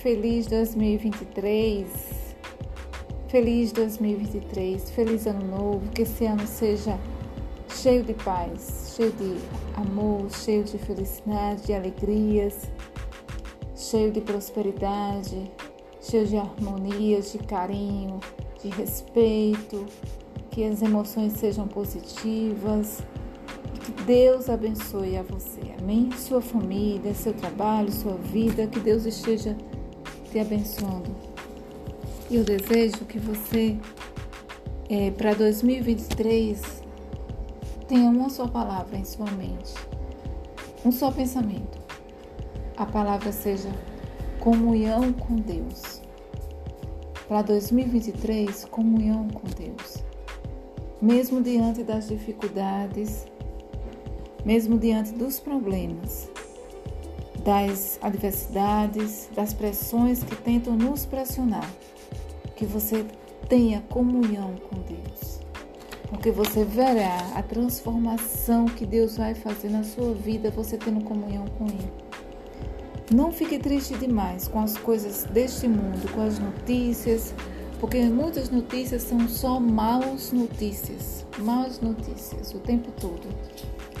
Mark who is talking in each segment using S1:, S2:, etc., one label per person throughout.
S1: feliz 2023. Feliz 2023, feliz ano novo, que esse ano seja cheio de paz, cheio de amor, cheio de felicidade, de alegrias, cheio de prosperidade, cheio de harmonias, de carinho, de respeito, que as emoções sejam positivas Deus abençoe a você, amém? Sua família, seu trabalho, sua vida, que Deus esteja te abençoando. E eu desejo que você, é, para 2023, tenha uma só palavra em sua mente, um só pensamento. A palavra seja comunhão com Deus. Para 2023, comunhão com Deus. Mesmo diante das dificuldades, mesmo diante dos problemas, das adversidades, das pressões que tentam nos pressionar, que você tenha comunhão com Deus. Porque você verá a transformação que Deus vai fazer na sua vida, você tendo comunhão com Ele. Não fique triste demais com as coisas deste mundo, com as notícias, porque muitas notícias são só maus notícias, más notícias o tempo todo.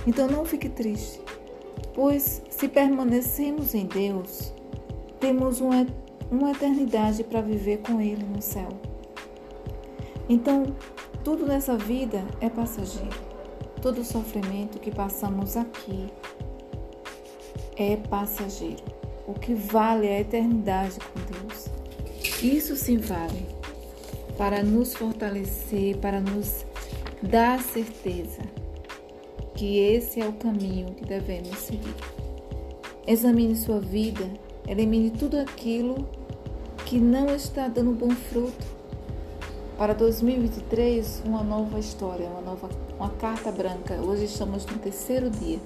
S1: Então não fique triste, pois se permanecemos em Deus, temos uma, uma eternidade para viver com Ele no céu. Então, tudo nessa vida é passageiro. Todo sofrimento que passamos aqui é passageiro. O que vale é a eternidade com Deus. Isso sim vale para nos fortalecer, para nos dar certeza que esse é o caminho que devemos seguir. Examine sua vida, elimine tudo aquilo que não está dando bom fruto. Para 2023, uma nova história, uma nova uma carta branca. Hoje estamos no terceiro dia.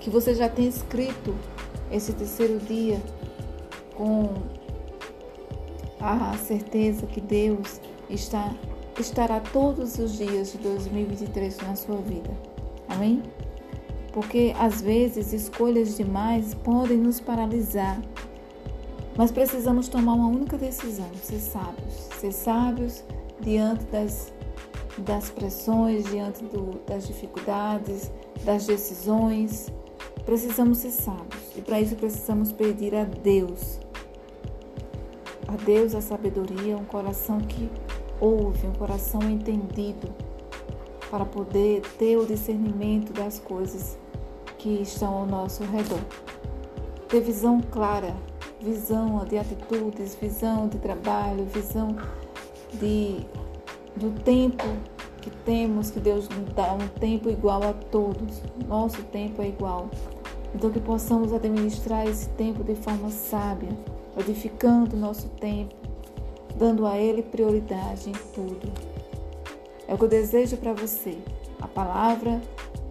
S1: Que você já tenha escrito esse terceiro dia com a certeza que Deus está estará todos os dias de 2023 na sua vida. Amém? Porque às vezes escolhas demais podem nos paralisar. Mas precisamos tomar uma única decisão: ser sábios. Ser sábios diante das, das pressões, diante do, das dificuldades, das decisões. Precisamos ser sábios. E para isso precisamos pedir a Deus. A Deus a sabedoria, um coração que ouve, um coração entendido para poder ter o discernimento das coisas que estão ao nosso redor. Ter visão clara, visão de atitudes, visão de trabalho, visão de, do tempo que temos, que Deus nos dá um tempo igual a todos. Nosso tempo é igual. Então que possamos administrar esse tempo de forma sábia, edificando nosso tempo, dando a Ele prioridade em tudo. É o que eu desejo para você. A palavra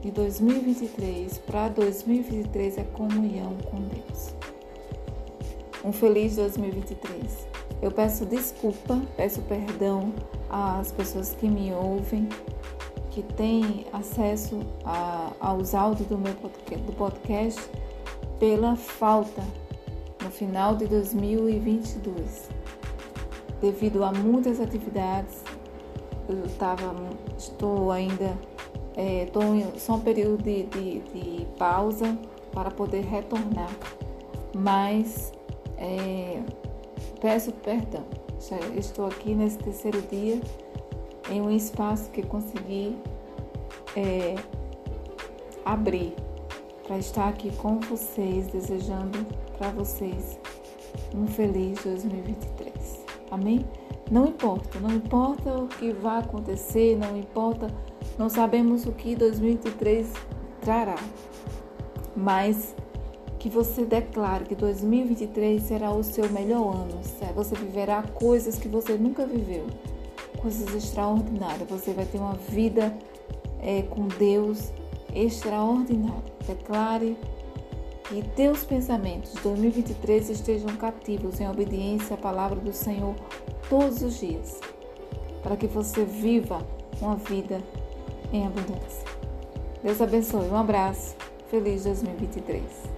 S1: de 2023 para 2023 é comunhão com Deus. Um feliz 2023. Eu peço desculpa, peço perdão às pessoas que me ouvem, que têm acesso a, aos áudios do meu podcast, do podcast pela falta no final de 2022. Devido a muitas atividades eu tava, estou ainda, estou é, em só um período de, de, de, pausa para poder retornar, mas é, peço perdão. Já estou aqui nesse terceiro dia em um espaço que consegui é, abrir para estar aqui com vocês, desejando para vocês um feliz 2023. Amém? Não importa, não importa o que vai acontecer, não importa, não sabemos o que 2023 trará, mas que você declare que 2023 será o seu melhor ano, você viverá coisas que você nunca viveu, coisas extraordinárias, você vai ter uma vida é, com Deus extraordinária. Declare que teus pensamentos 2023 estejam cativos em obediência à palavra do Senhor todos os dias, para que você viva uma vida em abundância. Deus abençoe. Um abraço. Feliz 2023.